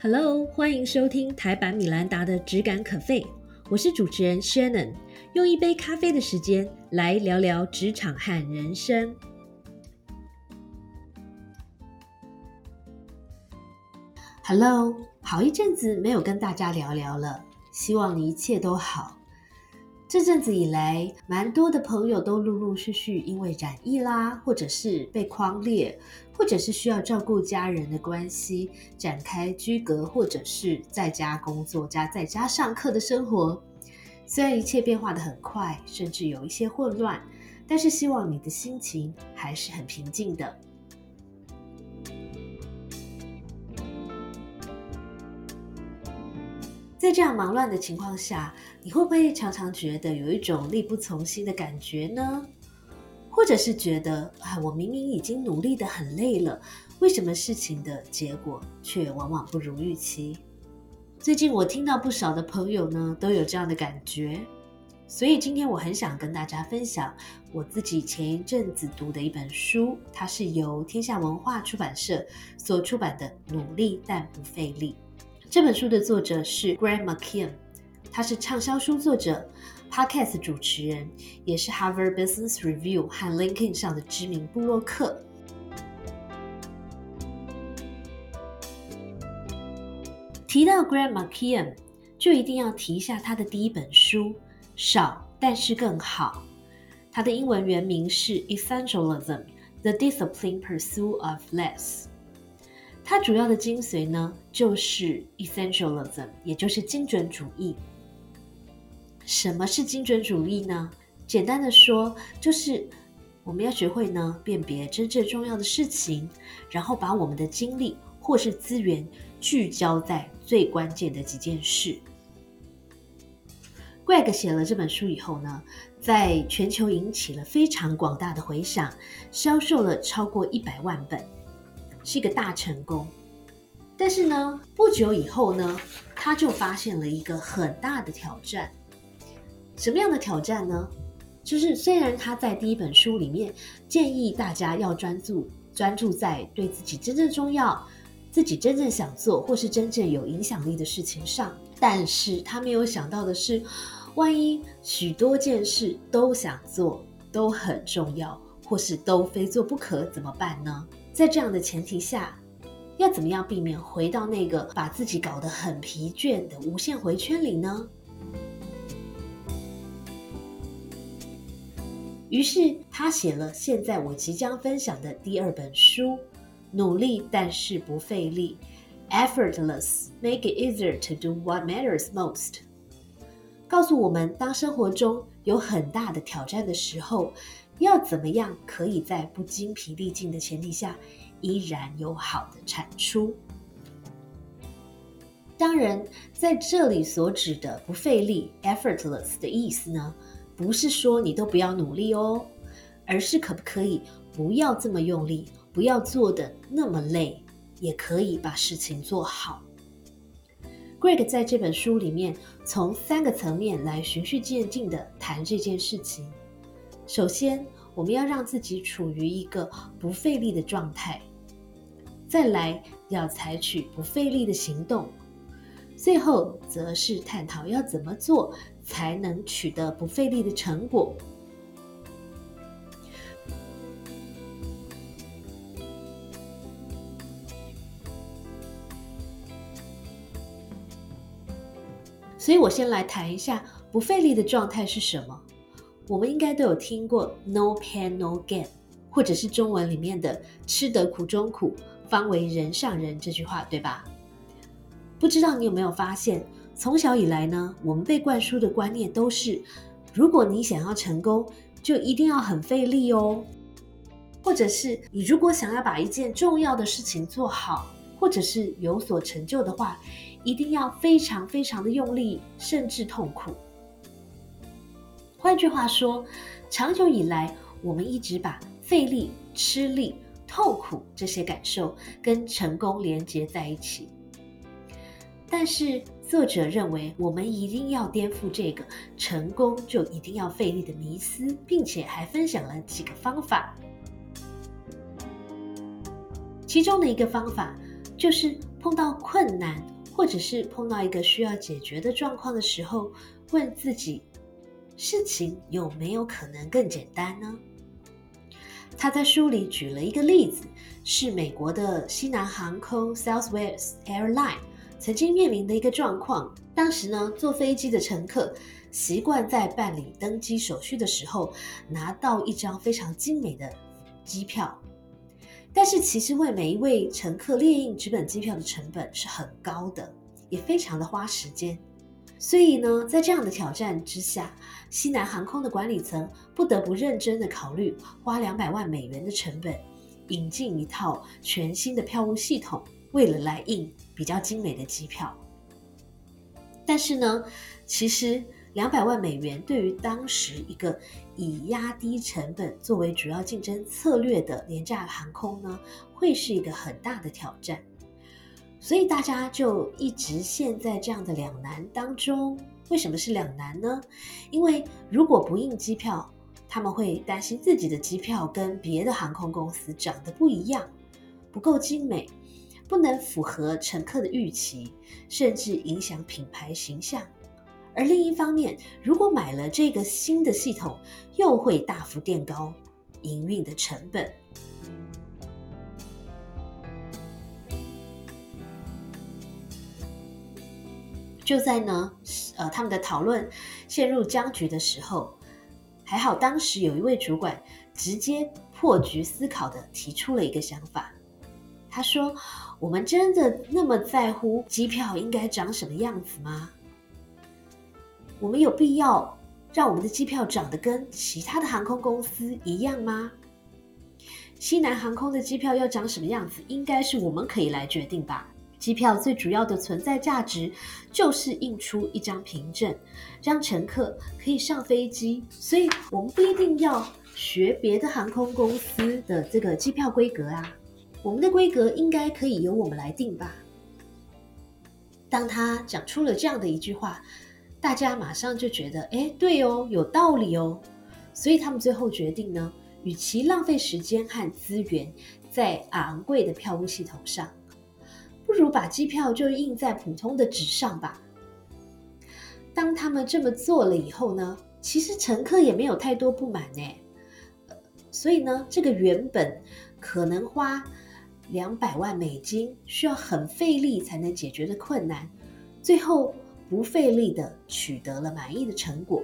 Hello，欢迎收听台版米兰达的质感可废，我是主持人 Shannon，用一杯咖啡的时间来聊聊职场和人生。Hello，好一阵子没有跟大家聊聊了，希望你一切都好。这阵子以来，蛮多的朋友都陆陆续续因为染疫啦，或者是被框列，或者是需要照顾家人的关系，展开居隔或者是在家工作加在家上课的生活。虽然一切变化的很快，甚至有一些混乱，但是希望你的心情还是很平静的。在这样忙乱的情况下，你会不会常常觉得有一种力不从心的感觉呢？或者是觉得啊，我明明已经努力的很累了，为什么事情的结果却往往不如预期？最近我听到不少的朋友呢都有这样的感觉，所以今天我很想跟大家分享我自己前一阵子读的一本书，它是由天下文化出版社所出版的《努力但不费力》。这本书的作者是 Grant McKeon，他是畅销书作者、Podcast 主持人，也是 Harvard Business Review 和 LinkedIn 上的知名布洛克。提到 Grant McKeon，就一定要提一下他的第一本书《少但是更好》，他的英文原名是《Essentialism: The Discipline Pursuit of Less》。它主要的精髓呢，就是 essentialism，也就是精准主义。什么是精准主义呢？简单的说，就是我们要学会呢辨别真正重要的事情，然后把我们的精力或是资源聚焦在最关键的几件事。Greg 写了这本书以后呢，在全球引起了非常广大的回响，销售了超过一百万本。是一个大成功，但是呢，不久以后呢，他就发现了一个很大的挑战。什么样的挑战呢？就是虽然他在第一本书里面建议大家要专注专注在对自己真正重要、自己真正想做或是真正有影响力的事情上，但是他没有想到的是，万一许多件事都想做，都很重要，或是都非做不可，怎么办呢？在这样的前提下，要怎么样避免回到那个把自己搞得很疲倦的无限回圈里呢？于是他写了现在我即将分享的第二本书《努力但是不费力》，Effortless Make It Easier to Do What Matters Most，告诉我们当生活中有很大的挑战的时候。要怎么样可以在不精疲力尽的前提下，依然有好的产出？当然，在这里所指的不费力 （effortless） 的意思呢，不是说你都不要努力哦，而是可不可以不要这么用力，不要做的那么累，也可以把事情做好。Greg 在这本书里面从三个层面来循序渐进的谈这件事情。首先，我们要让自己处于一个不费力的状态；再来，要采取不费力的行动；最后，则是探讨要怎么做才能取得不费力的成果。所以我先来谈一下不费力的状态是什么。我们应该都有听过 “no pain no gain”，或者是中文里面的“吃得苦中苦，方为人上人”这句话，对吧？不知道你有没有发现，从小以来呢，我们被灌输的观念都是：如果你想要成功，就一定要很费力哦；或者是你如果想要把一件重要的事情做好，或者是有所成就的话，一定要非常非常的用力，甚至痛苦。换句话说，长久以来，我们一直把费力、吃力、痛苦这些感受跟成功连接在一起。但是，作者认为，我们一定要颠覆这个“成功就一定要费力”的迷思，并且还分享了几个方法。其中的一个方法，就是碰到困难，或者是碰到一个需要解决的状况的时候，问自己：事情有没有可能更简单呢？他在书里举了一个例子，是美国的西南航空 （Southwest Airline） 曾经面临的一个状况。当时呢，坐飞机的乘客习惯在办理登机手续的时候，拿到一张非常精美的机票。但是其实为每一位乘客列印纸本机票的成本是很高的，也非常的花时间。所以呢，在这样的挑战之下，西南航空的管理层不得不认真的考虑花两百万美元的成本，引进一套全新的票务系统，为了来印比较精美的机票。但是呢，其实。两百万美元对于当时一个以压低成本作为主要竞争策略的廉价航空呢，会是一个很大的挑战。所以大家就一直陷在这样的两难当中。为什么是两难呢？因为如果不印机票，他们会担心自己的机票跟别的航空公司长得不一样，不够精美，不能符合乘客的预期，甚至影响品牌形象。而另一方面，如果买了这个新的系统，又会大幅垫高营运的成本。就在呢，呃，他们的讨论陷入僵局的时候，还好当时有一位主管直接破局思考的提出了一个想法。他说：“我们真的那么在乎机票应该长什么样子吗？”我们有必要让我们的机票长得跟其他的航空公司一样吗？西南航空的机票要长什么样子，应该是我们可以来决定吧。机票最主要的存在价值就是印出一张凭证，让乘客可以上飞机。所以，我们不一定要学别的航空公司的这个机票规格啊，我们的规格应该可以由我们来定吧。当他讲出了这样的一句话。大家马上就觉得，哎，对哦，有道理哦，所以他们最后决定呢，与其浪费时间和资源在昂贵的票务系统上，不如把机票就印在普通的纸上吧。当他们这么做了以后呢，其实乘客也没有太多不满呢，所以呢，这个原本可能花两百万美金，需要很费力才能解决的困难，最后。不费力的取得了满意的成果。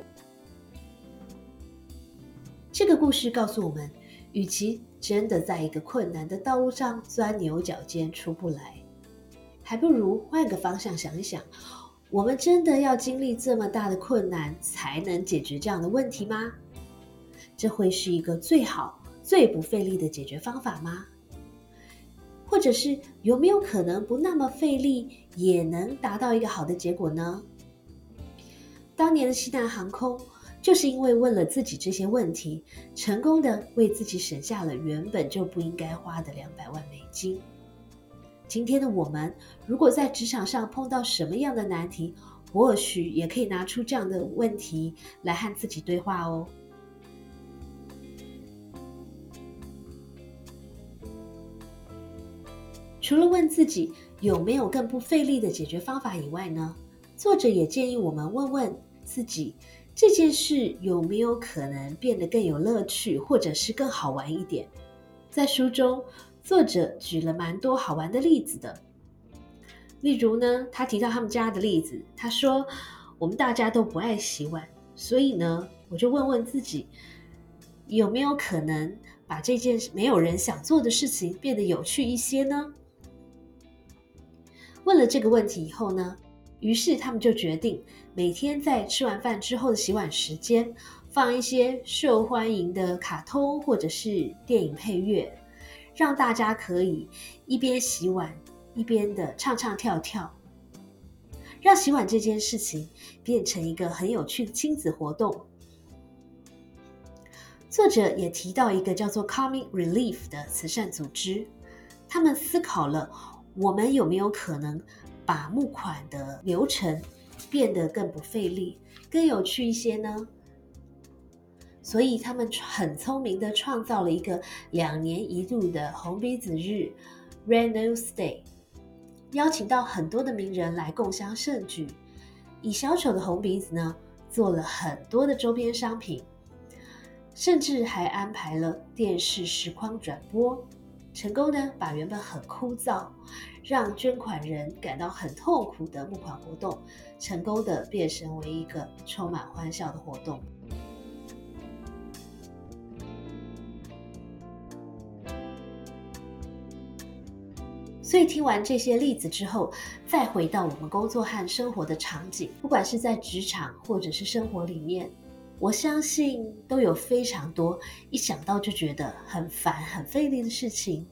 这个故事告诉我们，与其真的在一个困难的道路上钻牛角尖出不来，还不如换个方向想一想：我们真的要经历这么大的困难才能解决这样的问题吗？这会是一个最好、最不费力的解决方法吗？或者是有没有可能不那么费力也能达到一个好的结果呢？当年的西南航空就是因为问了自己这些问题，成功的为自己省下了原本就不应该花的两百万美金。今天的我们，如果在职场上碰到什么样的难题，或许也可以拿出这样的问题来和自己对话哦。除了问自己有没有更不费力的解决方法以外呢，作者也建议我们问问自己，这件事有没有可能变得更有乐趣，或者是更好玩一点。在书中，作者举了蛮多好玩的例子的。例如呢，他提到他们家的例子，他说：“我们大家都不爱洗碗，所以呢，我就问问自己，有没有可能把这件没有人想做的事情变得有趣一些呢？”问了这个问题以后呢，于是他们就决定每天在吃完饭之后的洗碗时间，放一些受欢迎的卡通或者是电影配乐，让大家可以一边洗碗一边的唱唱跳跳，让洗碗这件事情变成一个很有趣的亲子活动。作者也提到一个叫做 “Coming Relief 的慈善组织，他们思考了。我们有没有可能把募款的流程变得更不费力、更有趣一些呢？所以他们很聪明的创造了一个两年一度的红鼻子日 （Red Nose Day）。邀请到很多的名人来共襄盛举。以小丑的红鼻子呢，做了很多的周边商品，甚至还安排了电视实况转播，成功呢把原本很枯燥、让捐款人感到很痛苦的募款活动，成功的变成为一个充满欢笑的活动。所以听完这些例子之后，再回到我们工作和生活的场景，不管是在职场或者是生活里面，我相信都有非常多一想到就觉得很烦、很费力的事情。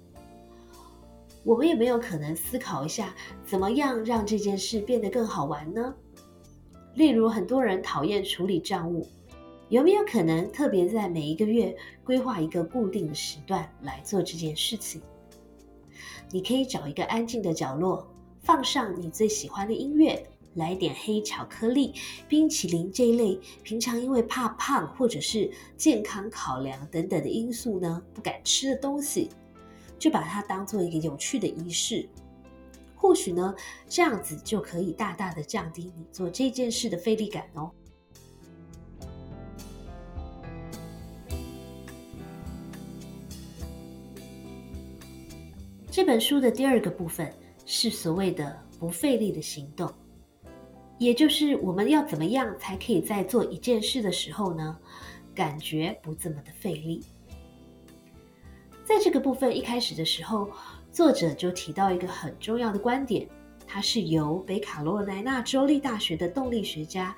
我们有没有可能思考一下，怎么样让这件事变得更好玩呢？例如，很多人讨厌处理账务，有没有可能特别在每一个月规划一个固定的时段来做这件事情？你可以找一个安静的角落，放上你最喜欢的音乐，来点黑巧克力、冰淇淋这一类平常因为怕胖或者是健康考量等等的因素呢不敢吃的东西，就把它当做一个有趣的仪式。或许呢，这样子就可以大大的降低你做这件事的费力感哦。这本书的第二个部分是所谓的不费力的行动，也就是我们要怎么样才可以在做一件事的时候呢，感觉不这么的费力。在这个部分一开始的时候，作者就提到一个很重要的观点，它是由北卡罗来纳州立大学的动力学家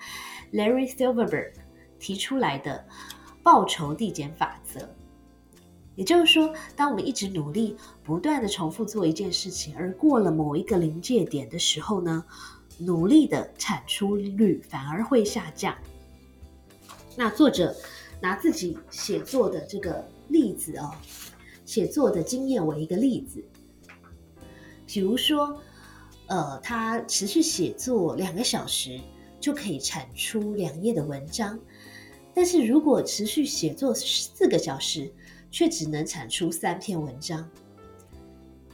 Larry Silverberg 提出来的报酬递减法则。也就是说，当我们一直努力、不断的重复做一件事情，而过了某一个临界点的时候呢，努力的产出率反而会下降。那作者拿自己写作的这个例子哦，写作的经验为一个例子，比如说，呃，他持续写作两个小时就可以产出两页的文章，但是如果持续写作四个小时，却只能产出三篇文章，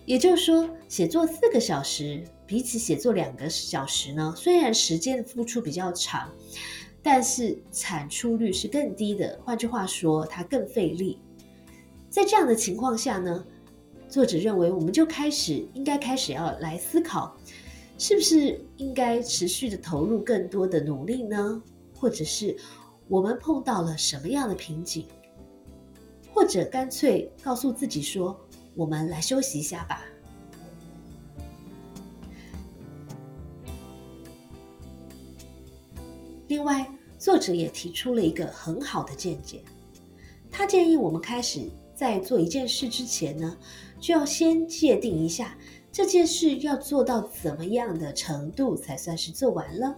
也就是说，写作四个小时比起写作两个小时呢，虽然时间的付出比较长，但是产出率是更低的。换句话说，它更费力。在这样的情况下呢，作者认为我们就开始应该开始要来思考，是不是应该持续的投入更多的努力呢？或者是我们碰到了什么样的瓶颈？或者干脆告诉自己说：“我们来休息一下吧。”另外，作者也提出了一个很好的见解，他建议我们开始在做一件事之前呢，就要先界定一下这件事要做到怎么样的程度才算是做完了。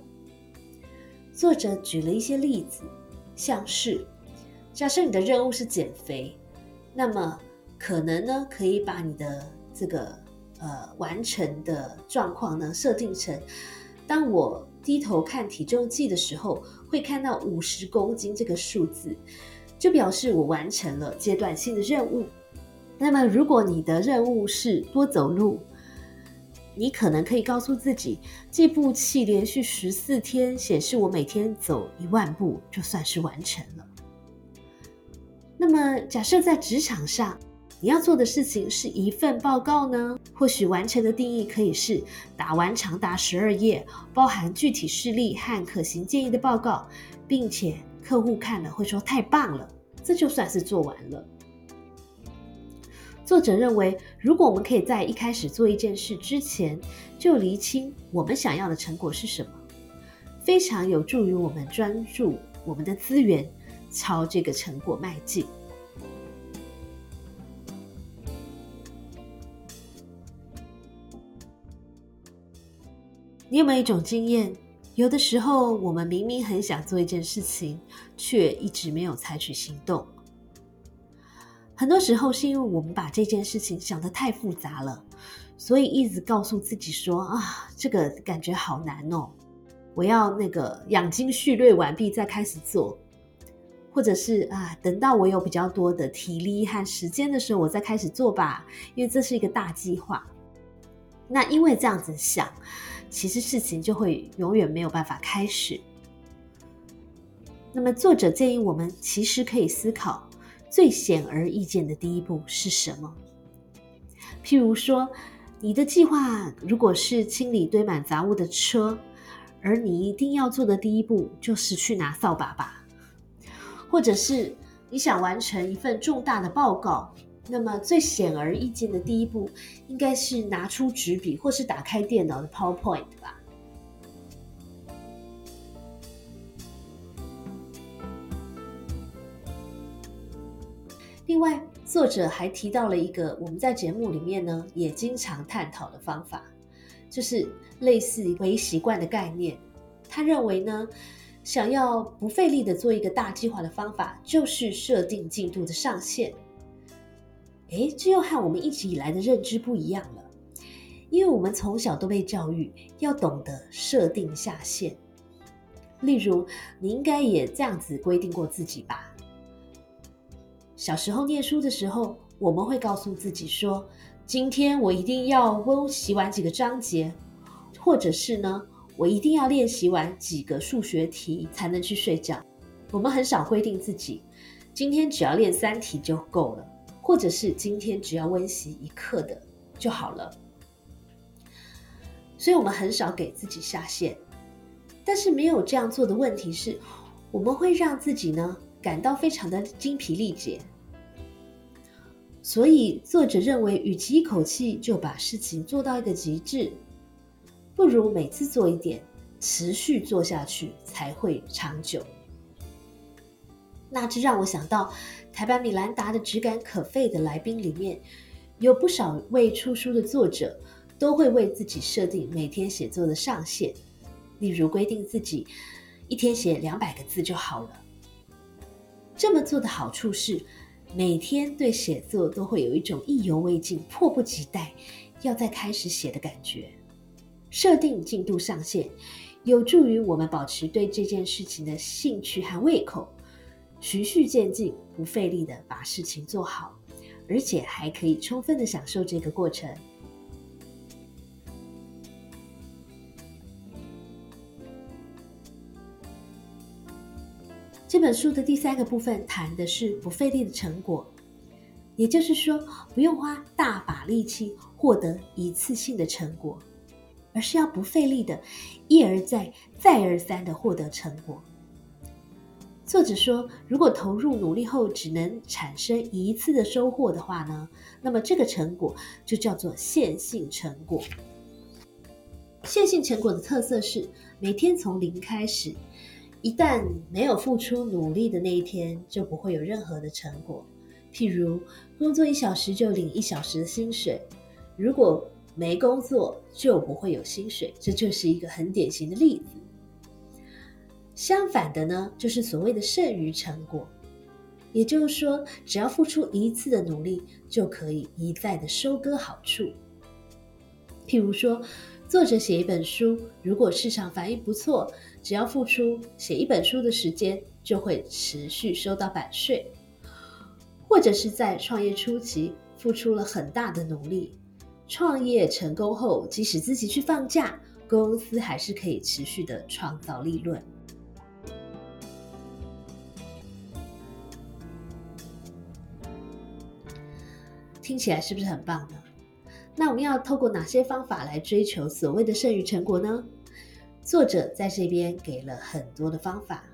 作者举了一些例子，像是。假设你的任务是减肥，那么可能呢，可以把你的这个呃完成的状况呢设定成：当我低头看体重计的时候，会看到五十公斤这个数字，就表示我完成了阶段性的任务。那么，如果你的任务是多走路，你可能可以告诉自己，计步器连续十四天显示我每天走一万步，就算是完成了。那么，假设在职场上，你要做的事情是一份报告呢？或许完成的定义可以是打完长达十二页、包含具体事例和可行建议的报告，并且客户看了会说太棒了，这就算是做完了。作者认为，如果我们可以在一开始做一件事之前就厘清我们想要的成果是什么，非常有助于我们专注我们的资源。朝这个成果迈进。你有没有一种经验？有的时候，我们明明很想做一件事情，却一直没有采取行动。很多时候是因为我们把这件事情想得太复杂了，所以一直告诉自己说：“啊，这个感觉好难哦，我要那个养精蓄锐完毕再开始做。”或者是啊，等到我有比较多的体力和时间的时候，我再开始做吧，因为这是一个大计划。那因为这样子想，其实事情就会永远没有办法开始。那么作者建议我们，其实可以思考最显而易见的第一步是什么？譬如说，你的计划如果是清理堆满杂物的车，而你一定要做的第一步就是去拿扫把吧；或者是你想完成一份重大的报告。那么最显而易见的第一步，应该是拿出纸笔，或是打开电脑的 PowerPoint 吧。另外，作者还提到了一个我们在节目里面呢也经常探讨的方法，就是类似微习惯的概念。他认为呢，想要不费力的做一个大计划的方法，就是设定进度的上限。哎，这又和我们一直以来的认知不一样了，因为我们从小都被教育要懂得设定下限。例如，你应该也这样子规定过自己吧？小时候念书的时候，我们会告诉自己说：“今天我一定要温习完几个章节，或者是呢，我一定要练习完几个数学题才能去睡觉。”我们很少规定自己，今天只要练三题就够了。或者是今天只要温习一课的就好了，所以我们很少给自己下限。但是没有这样做的问题是，我们会让自己呢感到非常的精疲力竭。所以作者认为，与其一口气就把事情做到一个极致，不如每次做一点，持续做下去才会长久。那这让我想到。台版米兰达的质感可废的来宾里面，有不少位出书的作者都会为自己设定每天写作的上限，例如规定自己一天写两百个字就好了。这么做的好处是，每天对写作都会有一种意犹未尽、迫不及待要再开始写的感觉。设定进度上限，有助于我们保持对这件事情的兴趣和胃口。循序渐进，不费力的把事情做好，而且还可以充分的享受这个过程。这本书的第三个部分谈的是不费力的成果，也就是说，不用花大把力气获得一次性的成果，而是要不费力的，一而再、再而三的获得成果。作者说，如果投入努力后只能产生一次的收获的话呢，那么这个成果就叫做线性成果。线性成果的特色是每天从零开始，一旦没有付出努力的那一天，就不会有任何的成果。譬如工作一小时就领一小时的薪水，如果没工作就不会有薪水，这就是一个很典型的例子。相反的呢，就是所谓的剩余成果，也就是说，只要付出一次的努力，就可以一再的收割好处。譬如说，作者写一本书，如果市场反应不错，只要付出写一本书的时间，就会持续收到版税；或者是在创业初期付出了很大的努力，创业成功后，即使自己去放假，公司还是可以持续的创造利润。听起来是不是很棒呢？那我们要透过哪些方法来追求所谓的剩余成果呢？作者在这边给了很多的方法，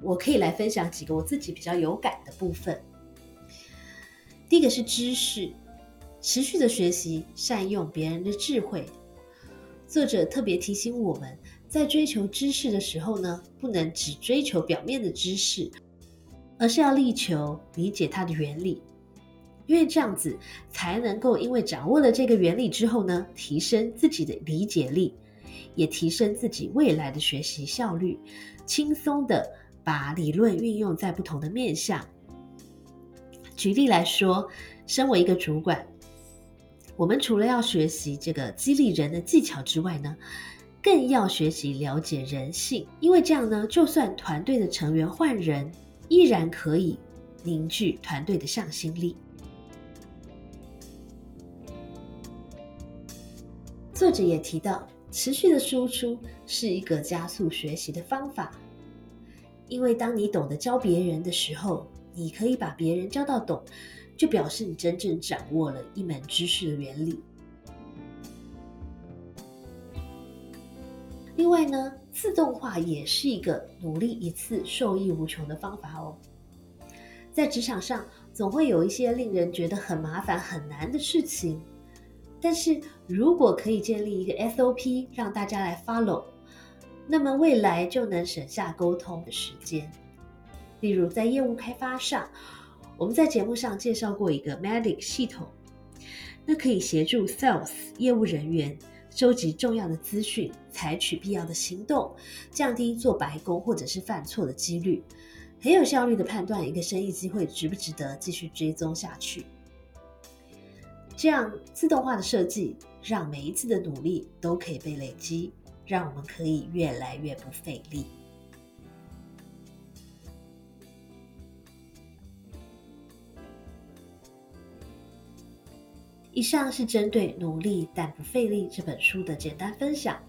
我可以来分享几个我自己比较有感的部分。第一个是知识，持续的学习，善用别人的智慧。作者特别提醒我们在追求知识的时候呢，不能只追求表面的知识，而是要力求理解它的原理。因为这样子才能够，因为掌握了这个原理之后呢，提升自己的理解力，也提升自己未来的学习效率，轻松的把理论运用在不同的面向。举例来说，身为一个主管，我们除了要学习这个激励人的技巧之外呢，更要学习了解人性，因为这样呢，就算团队的成员换人，依然可以凝聚团队的向心力。作者也提到，持续的输出是一个加速学习的方法，因为当你懂得教别人的时候，你可以把别人教到懂，就表示你真正掌握了一门知识的原理。另外呢，自动化也是一个努力一次受益无穷的方法哦。在职场上，总会有一些令人觉得很麻烦、很难的事情，但是如果可以建立一个 SOP 让大家来 follow，那么未来就能省下沟通的时间。例如在业务开发上，我们在节目上介绍过一个 Medic 系统，那可以协助 Sales 业务人员。收集重要的资讯，采取必要的行动，降低做白工或者是犯错的几率，很有效率的判断一个生意机会值不值得继续追踪下去。这样自动化的设计，让每一次的努力都可以被累积，让我们可以越来越不费力。以上是针对《努力但不费力》这本书的简单分享。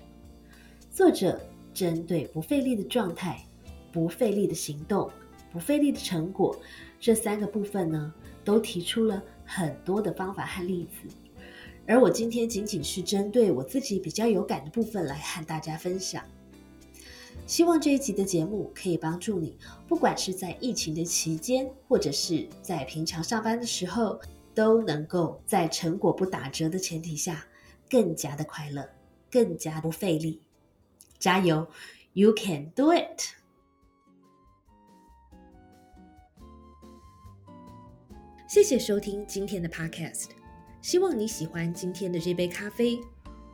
作者针对不费力的状态、不费力的行动、不费力的成果这三个部分呢，都提出了很多的方法和例子。而我今天仅仅是针对我自己比较有感的部分来和大家分享。希望这一集的节目可以帮助你，不管是在疫情的期间，或者是在平常上班的时候。都能够在成果不打折的前提下，更加的快乐，更加不费力。加油，You can do it！谢谢收听今天的 Podcast，希望你喜欢今天的这杯咖啡。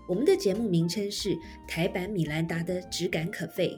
我们的节目名称是台版米兰达的质感可废。